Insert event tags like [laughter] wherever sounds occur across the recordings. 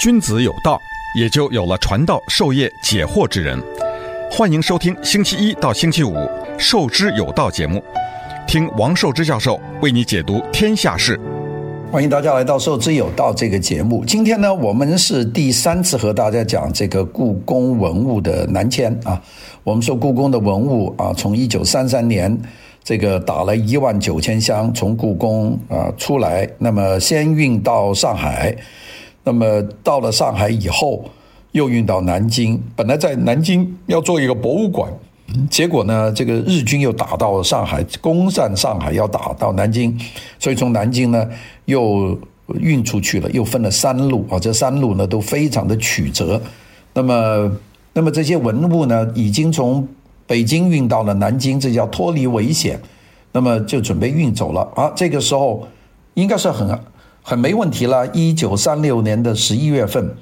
君子有道，也就有了传道授业解惑之人。欢迎收听星期一到星期五《授之有道》节目，听王寿之教授为你解读天下事。欢迎大家来到《授之有道》这个节目。今天呢，我们是第三次和大家讲这个故宫文物的南迁啊。我们说故宫的文物啊，从一九三三年这个打了一万九千箱从故宫啊出来，那么先运到上海，那么到了上海以后又运到南京。本来在南京要做一个博物馆。结果呢，这个日军又打到上海，攻占上海，要打到南京，所以从南京呢又运出去了，又分了三路啊，这三路呢都非常的曲折。那么，那么这些文物呢，已经从北京运到了南京，这叫脱离危险，那么就准备运走了啊。这个时候应该是很很没问题了。一九三六年的十一月份。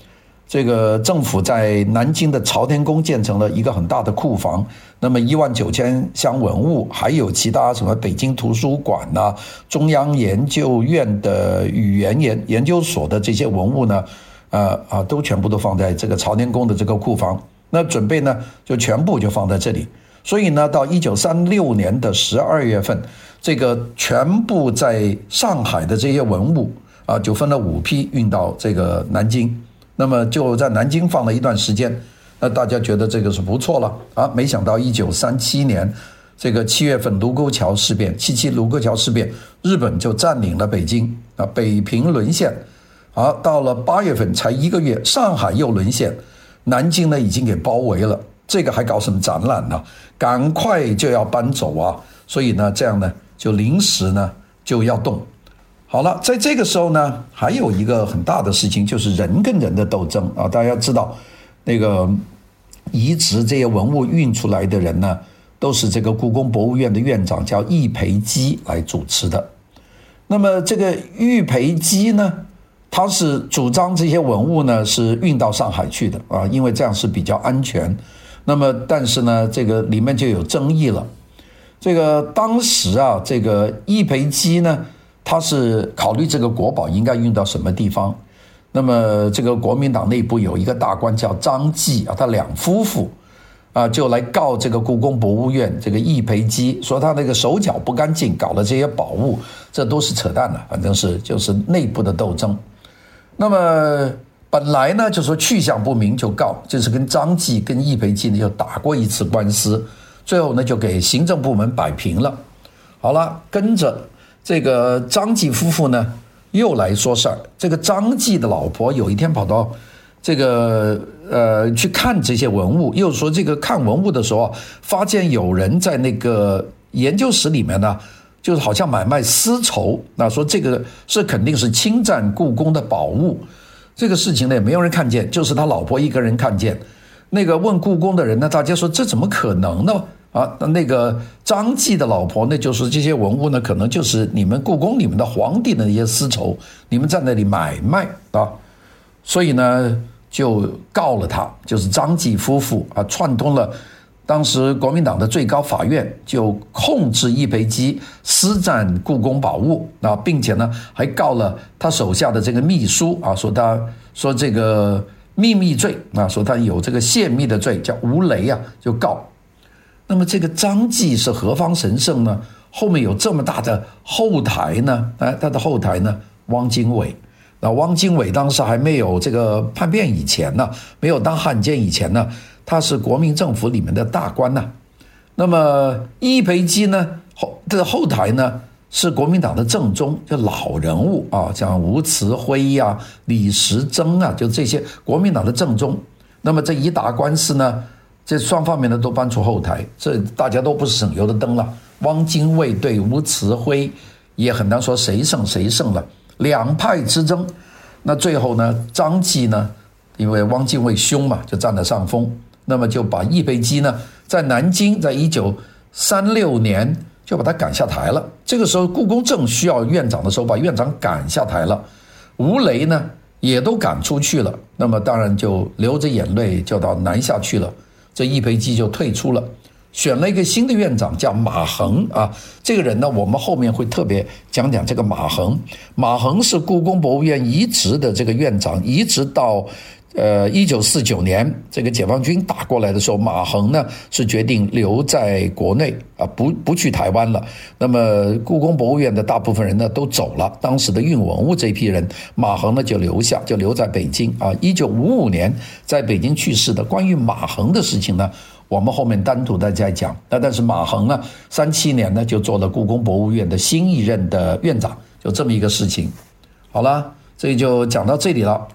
这个政府在南京的朝天宫建成了一个很大的库房，那么一万九千箱文物，还有其他什么北京图书馆呐、中央研究院的语言研研究所的这些文物呢，呃啊，都全部都放在这个朝天宫的这个库房。那准备呢，就全部就放在这里。所以呢，到一九三六年的十二月份，这个全部在上海的这些文物啊，就分了五批运到这个南京。那么就在南京放了一段时间，那大家觉得这个是不错了啊。没想到一九三七年这个七月份卢沟桥事变，七七卢沟桥事变，日本就占领了北京啊，北平沦陷。好，到了八月份才一个月，上海又沦陷，南京呢已经给包围了。这个还搞什么展览呢？赶快就要搬走啊！所以呢，这样呢就临时呢就要动。好了，在这个时候呢，还有一个很大的事情，就是人跟人的斗争啊。大家知道，那个移植这些文物运出来的人呢，都是这个故宫博物院的院长叫易培基来主持的。那么这个易培基呢，他是主张这些文物呢是运到上海去的啊，因为这样是比较安全。那么但是呢，这个里面就有争议了。这个当时啊，这个易培基呢。他是考虑这个国宝应该运到什么地方，那么这个国民党内部有一个大官叫张继啊，他两夫妇啊就来告这个故宫博物院这个易培基，说他那个手脚不干净，搞了这些宝物，这都是扯淡的，反正是就是内部的斗争。那么本来呢就说去向不明就告，就是跟张继跟易培基呢又打过一次官司，最后呢就给行政部门摆平了。好了，跟着。这个张继夫妇呢，又来说事儿。这个张继的老婆有一天跑到这个呃去看这些文物，又说这个看文物的时候，发现有人在那个研究室里面呢，就是好像买卖丝绸。那说这个是肯定是侵占故宫的宝物，这个事情呢也没有人看见，就是他老婆一个人看见。那个问故宫的人呢，大家说这怎么可能呢？啊，那那个张继的老婆，那就是这些文物呢，可能就是你们故宫里面的皇帝的那些丝绸，你们在那里买卖啊，所以呢就告了他，就是张继夫妇啊，串通了当时国民党的最高法院，就控制易培基私占故宫宝物啊，并且呢还告了他手下的这个秘书啊，说他说这个秘密罪啊，说他有这个泄密的罪，叫吴雷啊，就告。那么这个张继是何方神圣呢？后面有这么大的后台呢？哎，他的后台呢？汪精卫。那汪精卫当时还没有这个叛变以前呢，没有当汉奸以前呢，他是国民政府里面的大官呐。那么易培基呢？后这后台呢是国民党的正宗，就老人物啊，像吴慈辉呀、李时珍啊，就这些国民党的正宗。那么这一打官司呢？这双方面的都搬出后台，这大家都不是省油的灯了。汪精卫对吴慈辉也很难说谁胜谁胜了，两派之争。那最后呢，张继呢，因为汪精卫凶嘛，就占了上风。那么就把易培基呢，在南京，在一九三六年就把他赶下台了。这个时候，故宫正需要院长的时候，把院长赶下台了。吴雷呢，也都赶出去了。那么当然就流着眼泪就到南下去了。这易培基就退出了，选了一个新的院长，叫马恒啊。这个人呢，我们后面会特别讲讲这个马恒。马恒是故宫博物院移植的这个院长，移植到。呃，一九四九年，这个解放军打过来的时候，马恒呢是决定留在国内啊，不不去台湾了。那么，故宫博物院的大部分人呢都走了，当时的运文物这批人，马恒呢就留下，就留在北京啊。一九五五年在北京去世的。关于马恒的事情呢，我们后面单独的再讲。那但是马恒呢，三七年呢就做了故宫博物院的新一任的院长，就这么一个事情。好了，这就讲到这里了。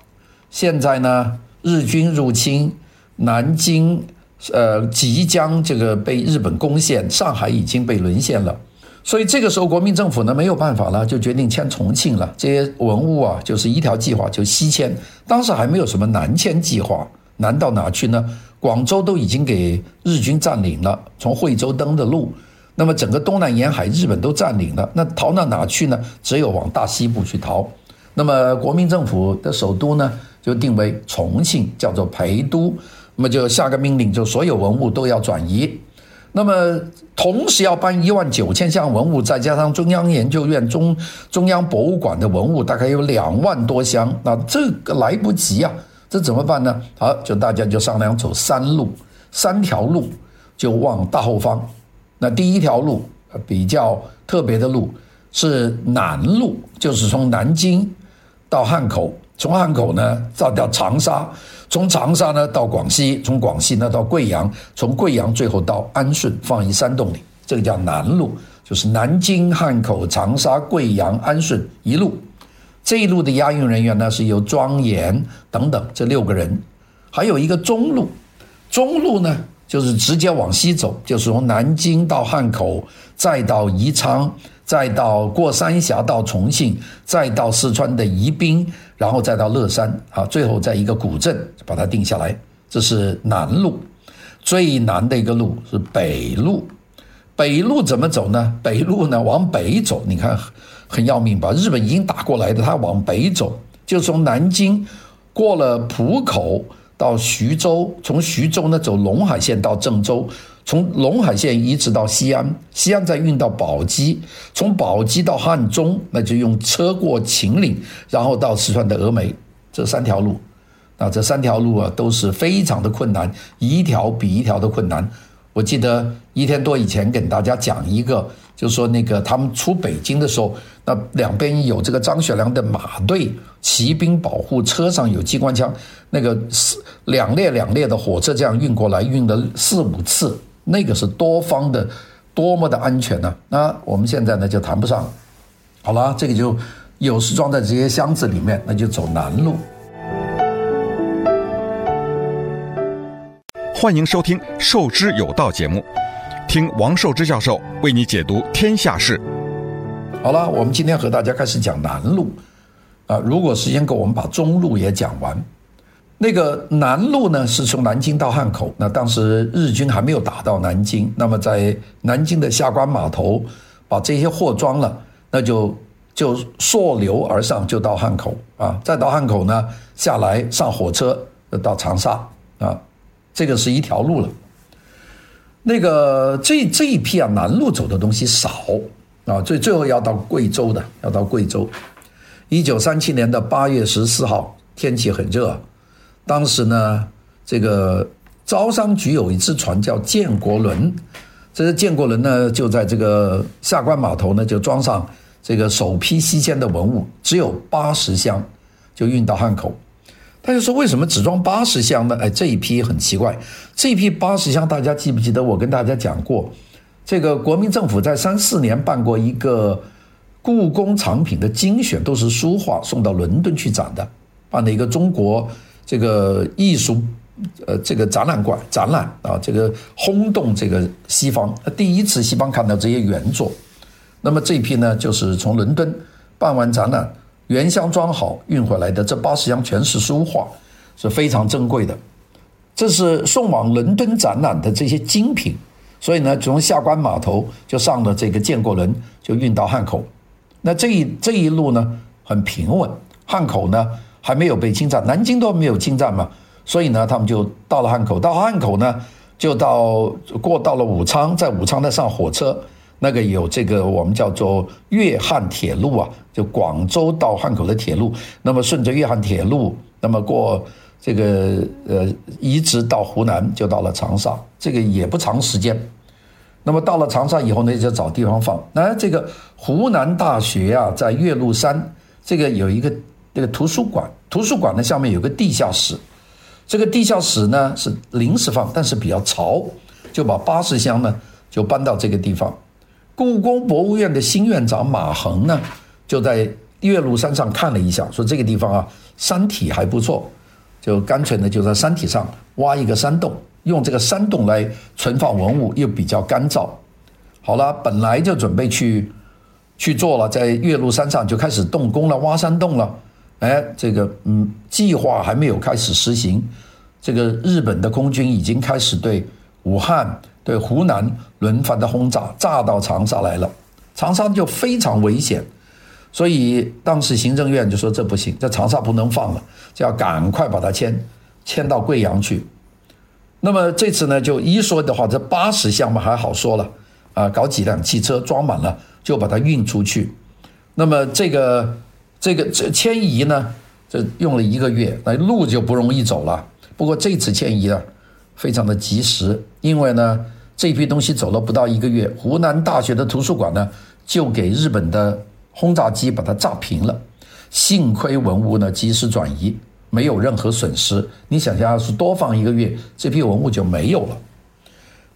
现在呢，日军入侵南京，呃，即将这个被日本攻陷，上海已经被沦陷了，所以这个时候国民政府呢没有办法了，就决定迁重庆了。这些文物啊，就是一条计划，就西迁。当时还没有什么南迁计划，南到哪去呢？广州都已经给日军占领了，从惠州登的路，那么整个东南沿海日本都占领了，那逃到哪去呢？只有往大西部去逃。那么国民政府的首都呢？就定为重庆，叫做陪都，那么就下个命令，就所有文物都要转移，那么同时要搬一万九千箱文物，再加上中央研究院、中中央博物馆的文物，大概有两万多箱，那这个来不及啊，这怎么办呢？好，就大家就商量走三路，三条路就往大后方。那第一条路比较特别的路是南路，就是从南京到汉口。从汉口呢，到到长沙；从长沙呢到广西；从广西呢到贵阳；从贵阳最后到安顺，放一山洞里。这个叫南路，就是南京、汉口、长沙、贵阳、安顺一路。这一路的押运人员呢，是由庄严等等这六个人，还有一个中路。中路呢，就是直接往西走，就是从南京到汉口，再到宜昌。再到过三峡到重庆，再到四川的宜宾，然后再到乐山啊，最后在一个古镇把它定下来。这是南路，最南的一个路是北路。北路怎么走呢？北路呢往北走，你看很要命吧？日本已经打过来的，他往北走，就从南京过了浦口到徐州，从徐州呢走陇海线到郑州。从陇海线一直到西安，西安再运到宝鸡，从宝鸡到汉中，那就用车过秦岭，然后到四川的峨眉，这三条路，啊，这三条路啊都是非常的困难，一条比一条的困难。我记得一天多以前跟大家讲一个，就是说那个他们出北京的时候，那两边有这个张学良的马队骑兵保护，车上有机关枪，那个四两列两列的火车这样运过来，运了四五次。那个是多方的，多么的安全呢？那我们现在呢就谈不上。好了，这个就有时装在这些箱子里面，那就走南路。欢迎收听《授之有道》节目，听王寿之教授为你解读天下事。好了，我们今天和大家开始讲南路啊，如果时间够，我们把中路也讲完。那个南路呢，是从南京到汉口。那当时日军还没有打到南京，那么在南京的下关码头把这些货装了，那就就溯流而上，就到汉口啊。再到汉口呢，下来上火车到长沙啊，这个是一条路了。那个这这一批啊，南路走的东西少啊，最最后要到贵州的，要到贵州。一九三七年的八月十四号，天气很热。当时呢，这个招商局有一只船叫建国轮，这个建国轮呢就在这个下关码头呢就装上这个首批西迁的文物，只有八十箱，就运到汉口。他就说为什么只装八十箱呢？哎，这一批很奇怪，这一批八十箱大家记不记得？我跟大家讲过，这个国民政府在三四年办过一个故宫藏品的精选，都是书画送到伦敦去展的，办了一个中国。这个艺术，呃，这个展览馆展览啊，这个轰动这个西方，第一次西方看到这些原作。那么这一批呢，就是从伦敦办完展览，原箱装好运回来的，这八十箱全是书画，是非常珍贵的。这是送往伦敦展览的这些精品，所以呢，从下关码头就上了这个建国轮，就运到汉口。那这一这一路呢，很平稳，汉口呢。还没有被侵占，南京都没有侵占嘛，所以呢，他们就到了汉口。到汉口呢，就到过到了武昌，在武昌再上火车，那个有这个我们叫做粤汉铁路啊，就广州到汉口的铁路。那么顺着粤汉铁路，那么过这个呃，一直到湖南，就到了长沙。这个也不长时间。那么到了长沙以后呢，就找地方放。那这个湖南大学啊，在岳麓山，这个有一个这个图书馆，图书馆的下面有个地下室。这个地下室呢是临时放，但是比较潮，就把八十箱呢就搬到这个地方。故宫博物院的新院长马恒呢就在岳麓山上看了一下，说这个地方啊山体还不错，就干脆呢就在山体上挖一个山洞，用这个山洞来存放文物，又比较干燥。好了，本来就准备去去做了，在岳麓山上就开始动工了，挖山洞了。哎，这个嗯，计划还没有开始实行，这个日本的空军已经开始对武汉、对湖南轮番的轰炸，炸到长沙来了，长沙就非常危险，所以当时行政院就说这不行，这长沙不能放了，就要赶快把它迁迁到贵阳去。那么这次呢，就一说的话，这八十箱嘛还好说了啊，搞几辆汽车装满了就把它运出去。那么这个。这个这迁移呢，这用了一个月，那路就不容易走了。不过这次迁移啊，非常的及时，因为呢，这批东西走了不到一个月，湖南大学的图书馆呢，就给日本的轰炸机把它炸平了。幸亏文物呢及时转移，没有任何损失。你想想，要是多放一个月，这批文物就没有了。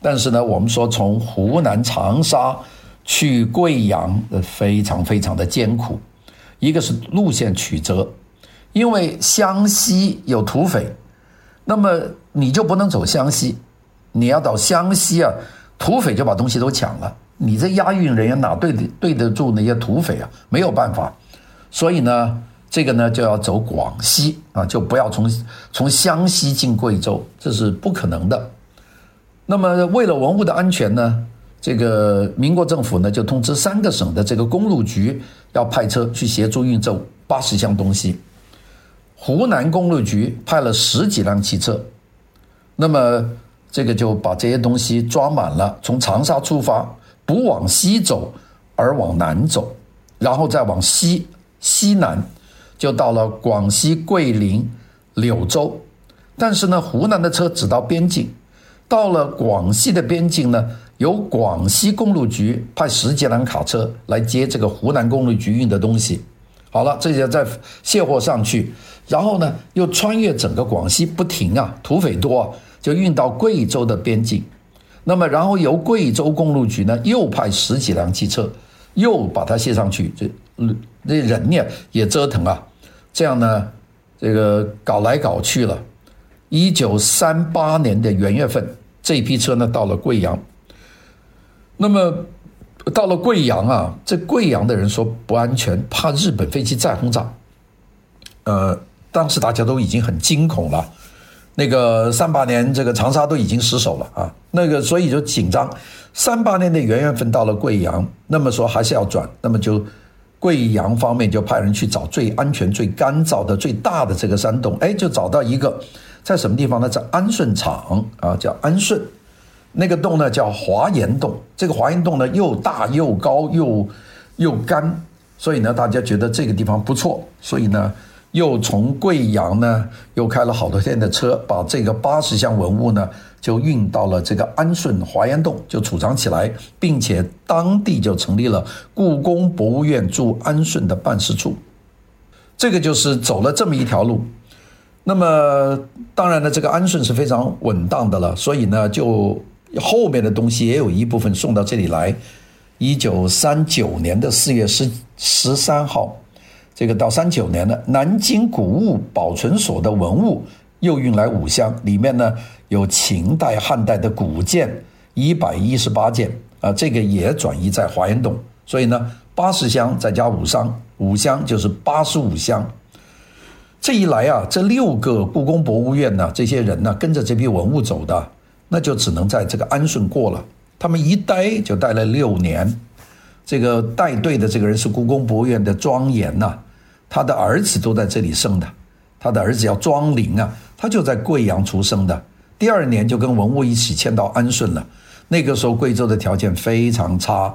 但是呢，我们说从湖南长沙去贵阳，非常非常的艰苦。一个是路线曲折，因为湘西有土匪，那么你就不能走湘西，你要到湘西啊，土匪就把东西都抢了，你这押运人员哪对得对得住那些土匪啊？没有办法，所以呢，这个呢就要走广西啊，就不要从 [laughs] 从湘西进贵州，这是不可能的。那么为了文物的安全呢，这个民国政府呢就通知三个省的这个公路局。要派车去协助运走八十箱东西，湖南公路局派了十几辆汽车，那么这个就把这些东西装满了，从长沙出发，不往西走，而往南走，然后再往西西南，就到了广西桂林柳州。但是呢，湖南的车只到边境，到了广西的边境呢，由广西公路局派十几辆卡车来接这个湖南公路局运的东西。好了，这些再卸货上去，然后呢，又穿越整个广西不停啊，土匪多啊，就运到贵州的边境。那么，然后由贵州公路局呢，又派十几辆汽车，又把它卸上去。这这人呢也折腾啊，这样呢，这个搞来搞去了。一九三八年的元月份，这批车呢到了贵阳。那么到了贵阳啊，这贵阳的人说不安全，怕日本飞机再轰炸。呃，当时大家都已经很惊恐了。那个三八年，这个长沙都已经失守了啊，那个所以就紧张。三八年的元月份到了贵阳，那么说还是要转，那么就贵阳方面就派人去找最安全、最干燥的、最大的这个山洞，哎，就找到一个在什么地方呢？在安顺厂啊，叫安顺。那个洞呢叫华严洞，这个华严洞呢又大又高又又干，所以呢大家觉得这个地方不错，所以呢又从贵阳呢又开了好多天的车，把这个八十箱文物呢就运到了这个安顺华严洞，就储藏起来，并且当地就成立了故宫博物院驻安顺的办事处。这个就是走了这么一条路，那么当然呢这个安顺是非常稳当的了，所以呢就。后面的东西也有一部分送到这里来。一九三九年的四月十十三号，这个到三九年的南京古物保存所的文物又运来五箱，里面呢有秦代、汉代的古件一百一十八件啊，这个也转移在华严洞。所以呢，八十箱再加五箱，五箱就是八十五箱。这一来啊，这六个故宫博物院呢，这些人呢，跟着这批文物走的。那就只能在这个安顺过了。他们一待就待了六年。这个带队的这个人是故宫博物院的庄严呐，他的儿子都在这里生的。他的儿子叫庄林啊，他就在贵阳出生的。第二年就跟文物一起迁到安顺了。那个时候贵州的条件非常差，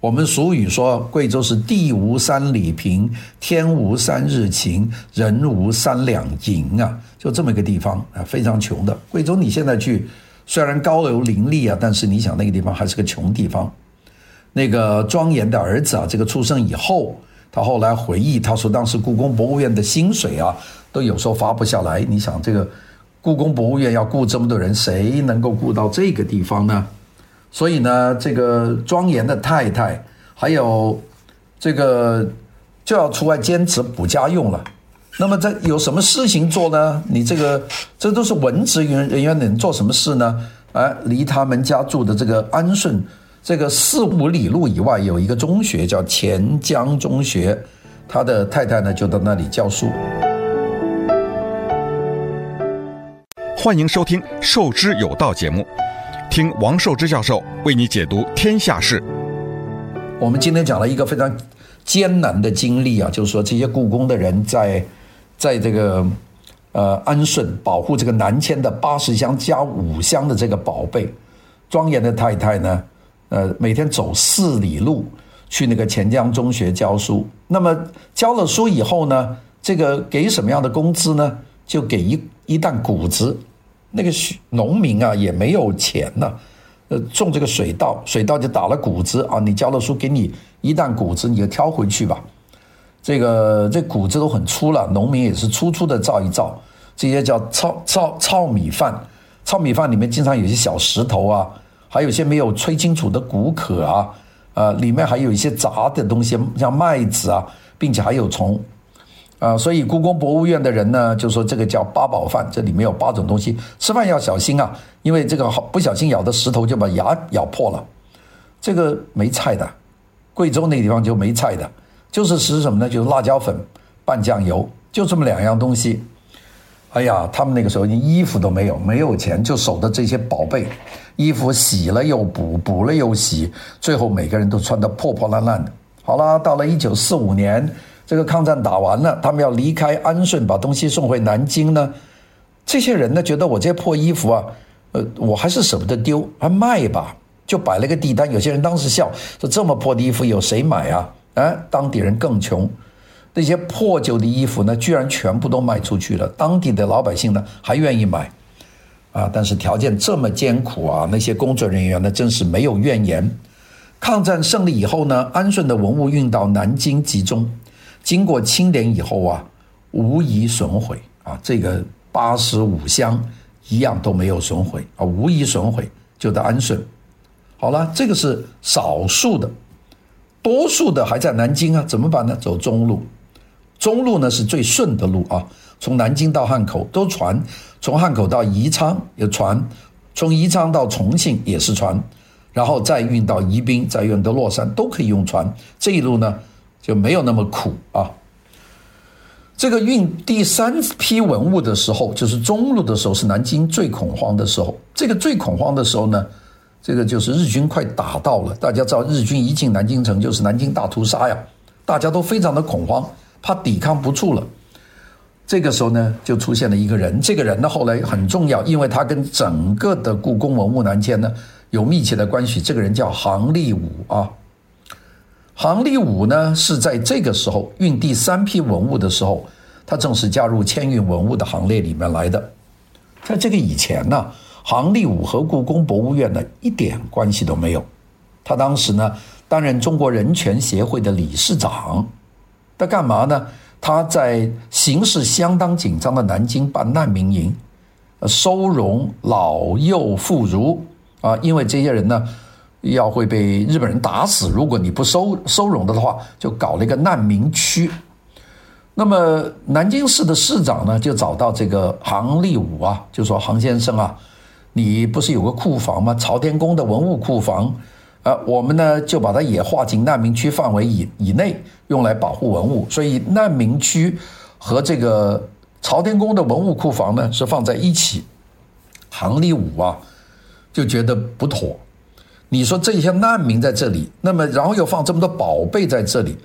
我们俗语说贵州是地无三里平，天无三日晴，人无三两银啊，就这么一个地方啊，非常穷的。贵州你现在去，虽然高楼林立啊，但是你想那个地方还是个穷地方。那个庄严的儿子啊，这个出生以后，他后来回忆，他说当时故宫博物院的薪水啊，都有时候发不下来。你想这个故宫博物院要雇这么多人，谁能够雇到这个地方呢？所以呢，这个庄严的太太，还有这个就要出外坚持补家用了。那么这有什么事情做呢？你这个这都是文职人人员能做什么事呢？哎，离他们家住的这个安顺这个四五里路以外有一个中学叫钱江中学，他的太太呢就到那里教书。欢迎收听《受之有道》节目。听王寿之教授为你解读天下事。我们今天讲了一个非常艰难的经历啊，就是说这些故宫的人在在这个呃安顺保护这个南迁的八十箱加五箱的这个宝贝，庄严的太太呢，呃每天走四里路去那个钱江中学教书。那么教了书以后呢，这个给什么样的工资呢？就给一一担谷子。那个农民啊也没有钱呐，呃，种这个水稻，水稻就打了谷子啊，你教了书，给你一担谷子，你就挑回去吧。这个这谷子都很粗了，农民也是粗粗的造一造，这些叫糙糙糙米饭，糙米饭里面经常有些小石头啊，还有些没有吹清楚的谷壳啊，呃，里面还有一些杂的东西，像麦子啊，并且还有虫。啊，所以故宫博物院的人呢，就说这个叫八宝饭，这里面有八种东西，吃饭要小心啊，因为这个好不小心咬的石头就把牙咬破了。这个没菜的，贵州那地方就没菜的，就是吃什么呢？就是辣椒粉拌酱油，就这么两样东西。哎呀，他们那个时候连衣服都没有，没有钱，就守着这些宝贝，衣服洗了又补，补了又洗，最后每个人都穿得破破烂烂的。好了，到了一九四五年。这个抗战打完了，他们要离开安顺，把东西送回南京呢。这些人呢，觉得我这些破衣服啊，呃，我还是舍不得丢，还卖吧，就摆了个地摊。有些人当时笑说：“这么破的衣服有谁买啊？”啊，当地人更穷，那些破旧的衣服呢，居然全部都卖出去了。当地的老百姓呢，还愿意买啊。但是条件这么艰苦啊，那些工作人员呢，真是没有怨言。抗战胜利以后呢，安顺的文物运到南京集中。经过清点以后啊，无一损毁啊，这个八十五箱一样都没有损毁啊，无一损毁，就在安顺。好了，这个是少数的，多数的还在南京啊，怎么办呢？走中路，中路呢是最顺的路啊，从南京到汉口都船，从汉口到宜昌有船，从宜昌到重庆也是船，然后再运到宜宾，再运到乐山都可以用船。这一路呢，就没有那么苦啊。这个运第三批文物的时候，就是中路的时候，是南京最恐慌的时候。这个最恐慌的时候呢，这个就是日军快打到了。大家知道，日军一进南京城就是南京大屠杀呀，大家都非常的恐慌，怕抵抗不住了。这个时候呢，就出现了一个人。这个人呢，后来很重要，因为他跟整个的故宫文物南迁呢有密切的关系。这个人叫杭立武啊。杭立武呢，是在这个时候运第三批文物的时候，他正式加入迁运文物的行列里面来的。在这个以前呢，杭立武和故宫博物院呢一点关系都没有。他当时呢担任中国人权协会的理事长，他干嘛呢？他在形势相当紧张的南京办难民营，收容老幼妇孺啊，因为这些人呢。要会被日本人打死，如果你不收收容的话，就搞了一个难民区。那么南京市的市长呢，就找到这个杭立武啊，就说杭先生啊，你不是有个库房吗？朝天宫的文物库房，啊，我们呢就把它也划进难民区范围以以内，用来保护文物。所以难民区和这个朝天宫的文物库房呢是放在一起。杭立武啊就觉得不妥。你说这些难民在这里，那么然后又放这么多宝贝在这里，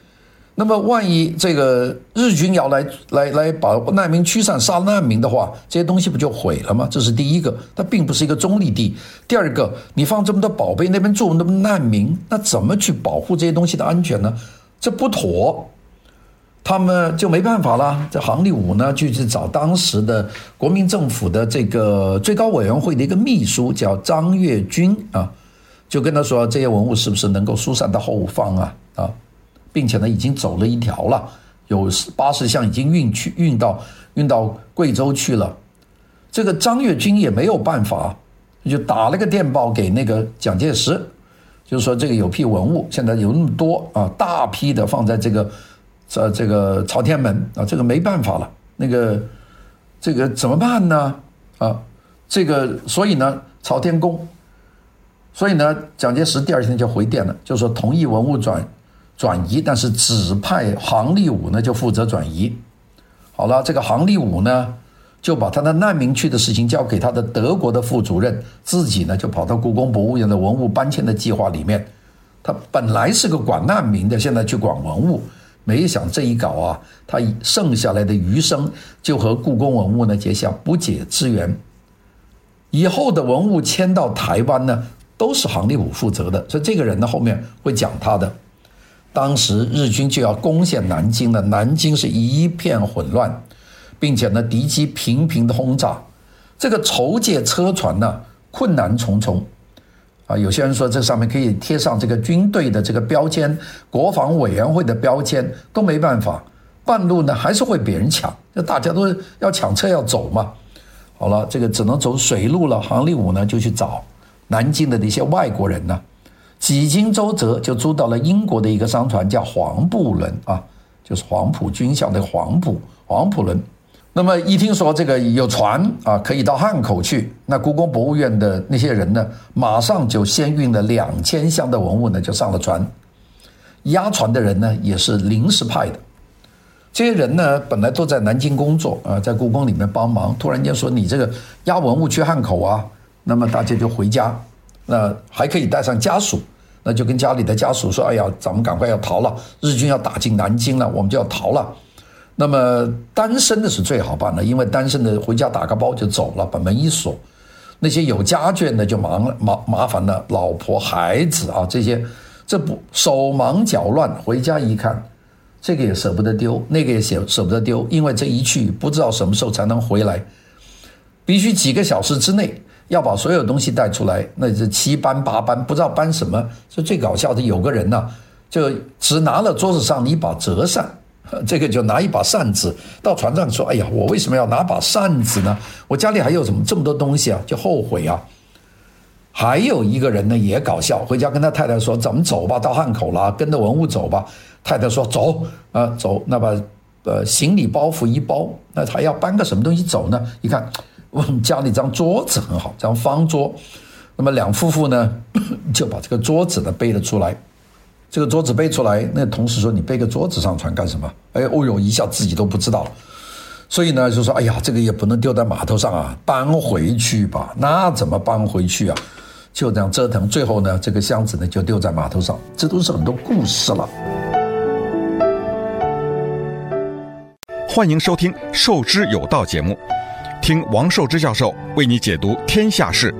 那么万一这个日军要来来来把难民驱散、杀难民的话，这些东西不就毁了吗？这是第一个，它并不是一个中立地。第二个，你放这么多宝贝那边住那么多难民，那怎么去保护这些东西的安全呢？这不妥。他们就没办法了。这杭立武呢，就去找当时的国民政府的这个最高委员会的一个秘书，叫张跃军啊，就跟他说，这些文物是不是能够疏散到后方啊？啊，并且呢，已经走了一条了，有八十箱已经运去，运到运到贵州去了。这个张跃军也没有办法，就打了个电报给那个蒋介石，就说这个有批文物，现在有那么多啊，大批的放在这个。这这个朝天门啊，这个没办法了，那个这个怎么办呢？啊，这个所以呢，朝天宫，所以呢，蒋介石第二天就回电了，就说同意文物转转移，但是指派杭立武呢就负责转移。好了，这个杭立武呢就把他的难民区的事情交给他的德国的副主任，自己呢就跑到故宫博物院的文物搬迁的计划里面。他本来是个管难民的，现在去管文物。没想这一搞啊，他剩下来的余生就和故宫文物呢结下不解之缘。以后的文物迁到台湾呢，都是杭立武负责的。所以这个人呢，后面会讲他的。当时日军就要攻陷南京了，南京是一片混乱，并且呢，敌机频频的轰炸，这个筹借车船呢，困难重重。啊，有些人说这上面可以贴上这个军队的这个标签，国防委员会的标签都没办法，半路呢还是会被人抢，那大家都要抢车要走嘛。好了，这个只能走水路了。杭立武呢就去找南京的那些外国人呢，几经周折就租到了英国的一个商船，叫黄埔轮啊，就是黄埔军校的黄埔黄埔轮。那么一听说这个有船啊，可以到汉口去，那故宫博物院的那些人呢，马上就先运了两千箱的文物呢，就上了船。押船的人呢，也是临时派的。这些人呢，本来都在南京工作啊，在故宫里面帮忙。突然间说你这个押文物去汉口啊，那么大家就回家，那还可以带上家属，那就跟家里的家属说：“哎呀，咱们赶快要逃了，日军要打进南京了，我们就要逃了。”那么单身的是最好办的，因为单身的回家打个包就走了，把门一锁。那些有家眷的就忙 [laughs] 了，麻麻烦了，老婆孩子啊这些，这不手忙脚乱，回家一看，这个也舍不得丢，那个也舍舍不得丢，因为这一去不知道什么时候才能回来，必须几个小时之内要把所有东西带出来，那是七搬八搬，不知道搬什么。这最搞笑的，有个人呢，就只拿了桌子上的一把折扇。[laughs] 这个就拿一把扇子到船上说：“哎呀，我为什么要拿把扇子呢？我家里还有什么这么多东西啊？就后悔啊。”还有一个人呢也搞笑，回家跟他太太说：“咱们走吧，到汉口了，跟着文物走吧。”太太说：“走啊，走。”那把呃行李包袱一包，那还要搬个什么东西走呢？一看，我们家里张桌子很好，这张方桌。那么两夫妇呢 [laughs] 就把这个桌子呢背了出来。这个桌子背出来，那同事说：“你背个桌子上船干什么？”哎，哦哟，一下自己都不知道了。所以呢，就说：“哎呀，这个也不能丢在码头上啊，搬回去吧。”那怎么搬回去啊？就这样折腾，最后呢，这个箱子呢就丢在码头上。这都是很多故事了。欢迎收听《授之有道》节目，听王寿之教授为你解读天下事。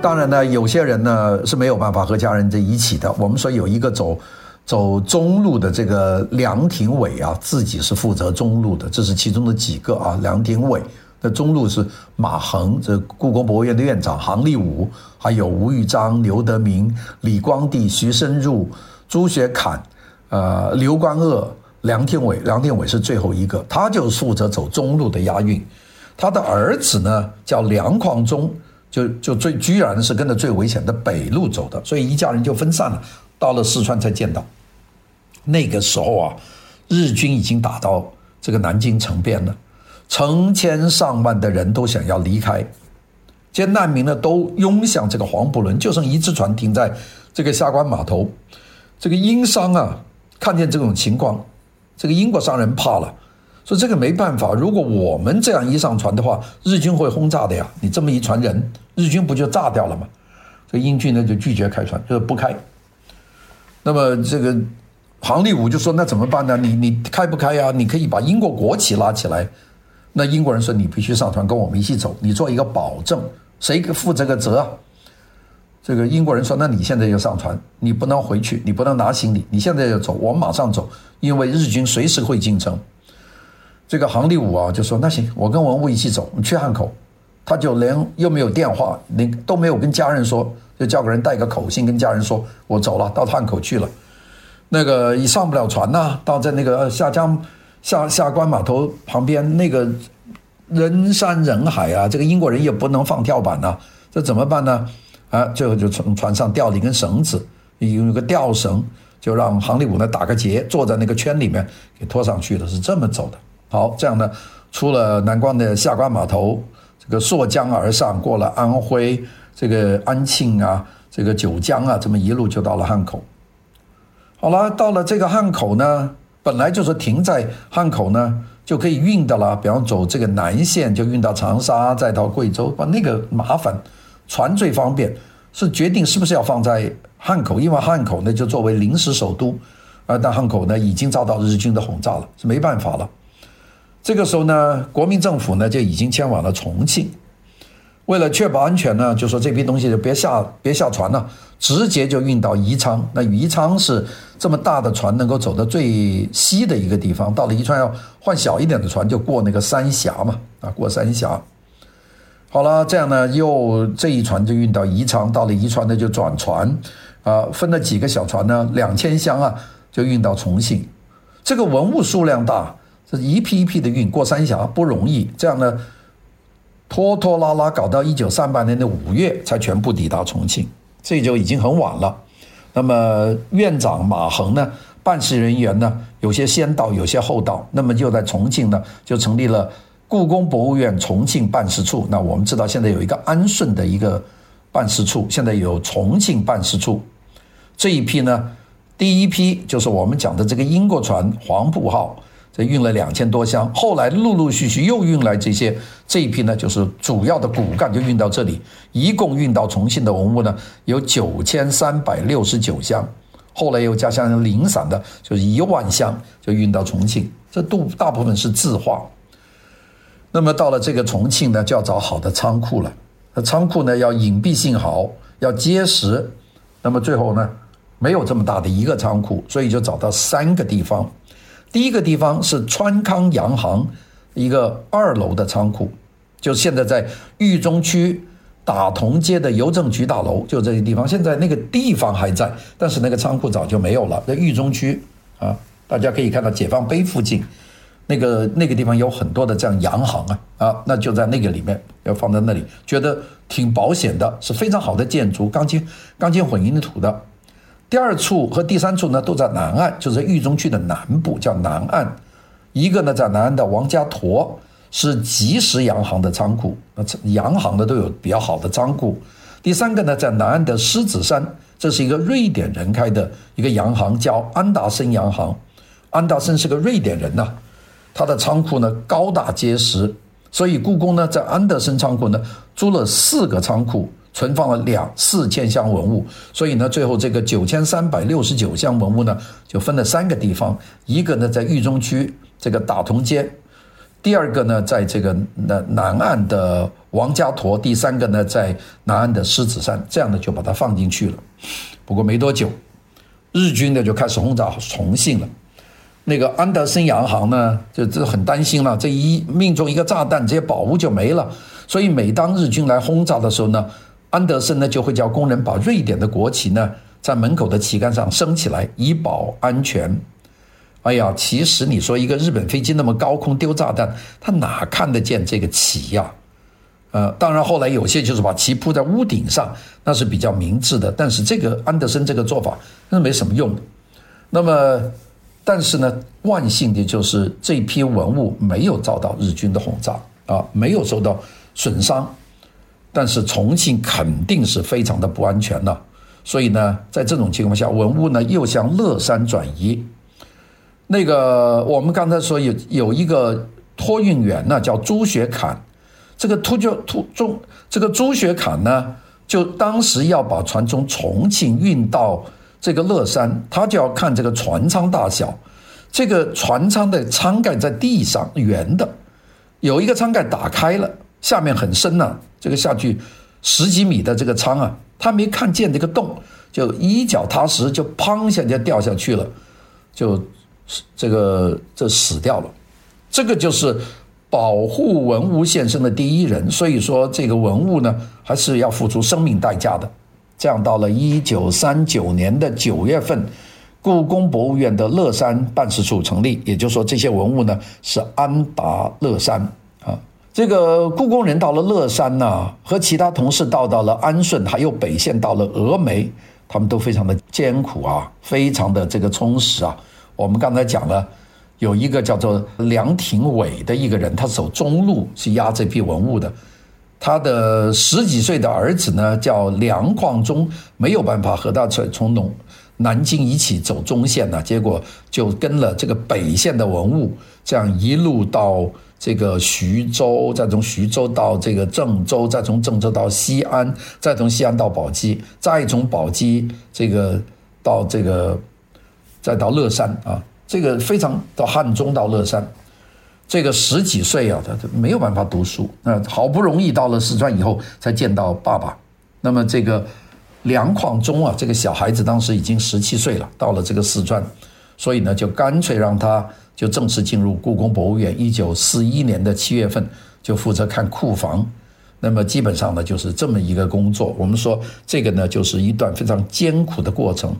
当然呢，有些人呢是没有办法和家人在一起的。我们说有一个走走中路的这个梁廷伟啊，自己是负责中路的，这是其中的几个啊。梁廷伟的中路是马恒，这故宫博物院的院长杭立武，还有吴玉章、刘德明、李光地、徐申入、朱学侃、呃刘观恶、梁廷伟。梁廷伟是最后一个，他就负责走中路的押运。他的儿子呢叫梁匡忠。就就最居然是跟着最危险的北路走的，所以一家人就分散了，到了四川才见到。那个时候啊，日军已经打到这个南京城边了，成千上万的人都想要离开，这些难民呢都涌向这个黄埔轮，就剩一只船停在这个下关码头。这个英商啊，看见这种情况，这个英国商人怕了。说这个没办法，如果我们这样一上船的话，日军会轰炸的呀。你这么一船人，日军不就炸掉了吗？这英军呢就拒绝开船，就是不开。那么这个杭立武就说：“那怎么办呢？你你开不开呀？你可以把英国国旗拉起来。”那英国人说：“你必须上船跟我们一起走，你做一个保证，谁负这个责啊？”这个英国人说：“那你现在就上船，你不能回去，你不能拿行李，你现在就走，我们马上走，因为日军随时会进城。”这个杭立武啊就说：“那行，我跟文物一起走，去汉口。”他就连又没有电话，连都没有跟家人说，就叫个人带个口信跟家人说：“我走了，到汉口去了。”那个一上不了船呐，到在那个下江下下关码头旁边，那个人山人海啊，这个英国人也不能放跳板呐，这怎么办呢？啊，最后就从船上吊了一根绳子，有一个吊绳，就让杭立武呢打个结，坐在那个圈里面给拖上去的，是这么走的。好，这样呢，出了南关的下关码头，这个溯江而上，过了安徽，这个安庆啊，这个九江啊，这么一路就到了汉口。好了，到了这个汉口呢，本来就是停在汉口呢，就可以运的了。比方走这个南线，就运到长沙，再到贵州，把那个麻烦，船最方便，是决定是不是要放在汉口，因为汉口呢就作为临时首都，而但汉口呢已经遭到日军的轰炸了，是没办法了。这个时候呢，国民政府呢就已经迁往了重庆。为了确保安全呢，就说这批东西就别下别下船了，直接就运到宜昌。那宜昌是这么大的船能够走得最西的一个地方，到了宜昌要换小一点的船，就过那个三峡嘛，啊，过三峡。好了，这样呢，又这一船就运到宜昌，到了宜昌呢就转船，啊，分了几个小船呢，两千箱啊，就运到重庆。这个文物数量大，这一批一批的运过三峡不容易，这样呢。拖拖拉拉搞到一九三八年的五月才全部抵达重庆，这就已经很晚了。那么院长马横呢，办事人员呢，有些先到，有些后到。那么就在重庆呢，就成立了故宫博物院重庆办事处。那我们知道现在有一个安顺的一个办事处，现在有重庆办事处。这一批呢，第一批就是我们讲的这个英国船黄埔号。这运了两千多箱，后来陆陆续续又运来这些，这一批呢就是主要的骨干就运到这里，一共运到重庆的文物呢有九千三百六十九箱，后来又加上零散的，就是一万箱就运到重庆，这都大部分是字画。那么到了这个重庆呢，就要找好的仓库了，那仓库呢要隐蔽性好，要结实，那么最后呢没有这么大的一个仓库，所以就找到三个地方。第一个地方是川康洋行一个二楼的仓库，就现在在豫中区打铜街的邮政局大楼，就这个地方。现在那个地方还在，但是那个仓库早就没有了。在豫中区啊，大家可以看到解放碑附近那个那个地方有很多的这样洋行啊。啊，那就在那个里面要放在那里，觉得挺保险的，是非常好的建筑，钢筋钢筋混凝土的。第二处和第三处呢，都在南岸，就是豫中区的南部，叫南岸。一个呢，在南岸的王家坨是吉时洋行的仓库，那洋行的都有比较好的仓库。第三个呢，在南岸的狮子山，这是一个瑞典人开的一个洋行，叫安达森洋行。安达森是个瑞典人呐、他的仓库呢高大结实，所以故宫呢在安德森仓库呢租了四个仓库。存放了两四千箱文物，所以呢，最后这个九千三百六十九箱文物呢，就分了三个地方，一个呢在豫中区这个打铜街，第二个呢在这个南南岸的王家坨，第三个呢在南岸的狮子山，这样呢就把它放进去了。不过没多久，日军呢就开始轰炸重庆了，那个安德森洋行呢就就很担心了，这一命中一个炸弹，这些宝物就没了。所以每当日军来轰炸的时候呢，安德森呢就会叫工人把瑞典的国旗呢在门口的旗杆上升起来，以保安全。哎呀，其实你说一个日本飞机那么高空丢炸弹，他哪看得见这个旗呀？呃，当然后来有些就是把旗铺在屋顶上，那是比较明智的。但是这个安德森这个做法那没什么用的。那么，但是呢，万幸的就是这批文物没有遭到日军的轰炸啊，没有受到损伤。但是重庆肯定是非常的不安全的，所以呢，在这种情况下，文物呢又向乐山转移。那个我们刚才说有有一个托运员呢，叫朱学侃，这个突就突中这个朱学侃呢，就当时要把船从重庆运到这个乐山，他就要看这个船舱大小。这个船舱的舱盖在地上圆的，有一个舱盖打开了，下面很深呐、这个下去十几米的这个舱啊，他没看见这个洞，就一脚踏实就砰一下就掉下去了，就这个就死掉了。这个就是保护文物现身的第一人，所以说这个文物呢，还是要付出生命代价的。这样到了一九三九年的九月份。故宫博物院的乐山办事处成立，也就是说，这些文物呢是安达乐山。这个故宫人到了乐山呢，和其他同事到到了安顺，还有北线到了峨眉，他们都非常的艰苦啊，非常的这个充实啊。我们刚才讲了，有一个叫做梁廷伟的一个人，他走中路去押这批文物的，他的十几岁的儿子呢叫梁况忠，没有办法和他从从农。南京一起走中线呢，结果就跟了这个北线的文物，这样一路到这个徐州，再从徐州到这个郑州，再从郑州到西安，再从西安到宝鸡，再从宝鸡这个到这个再到乐山啊，这个非常到汉中到乐山，这个十几岁啊，他没有办法读书，那好不容易到了四川以后才见到爸爸，那么这个。梁旷忠啊，这个小孩子当时已经十七岁了，到了这个四川，所以呢，就干脆让他就正式进入故宫博物院。一九四一年的七月份，就负责看库房。那么基本上呢，就是这么一个工作。我们说这个呢，就是一段非常艰苦的过程。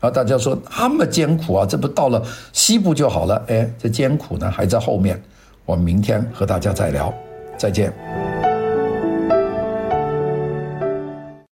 啊，大家说那么艰苦啊，这不到了西部就好了？哎，这艰苦呢还在后面。我们明天和大家再聊，再见。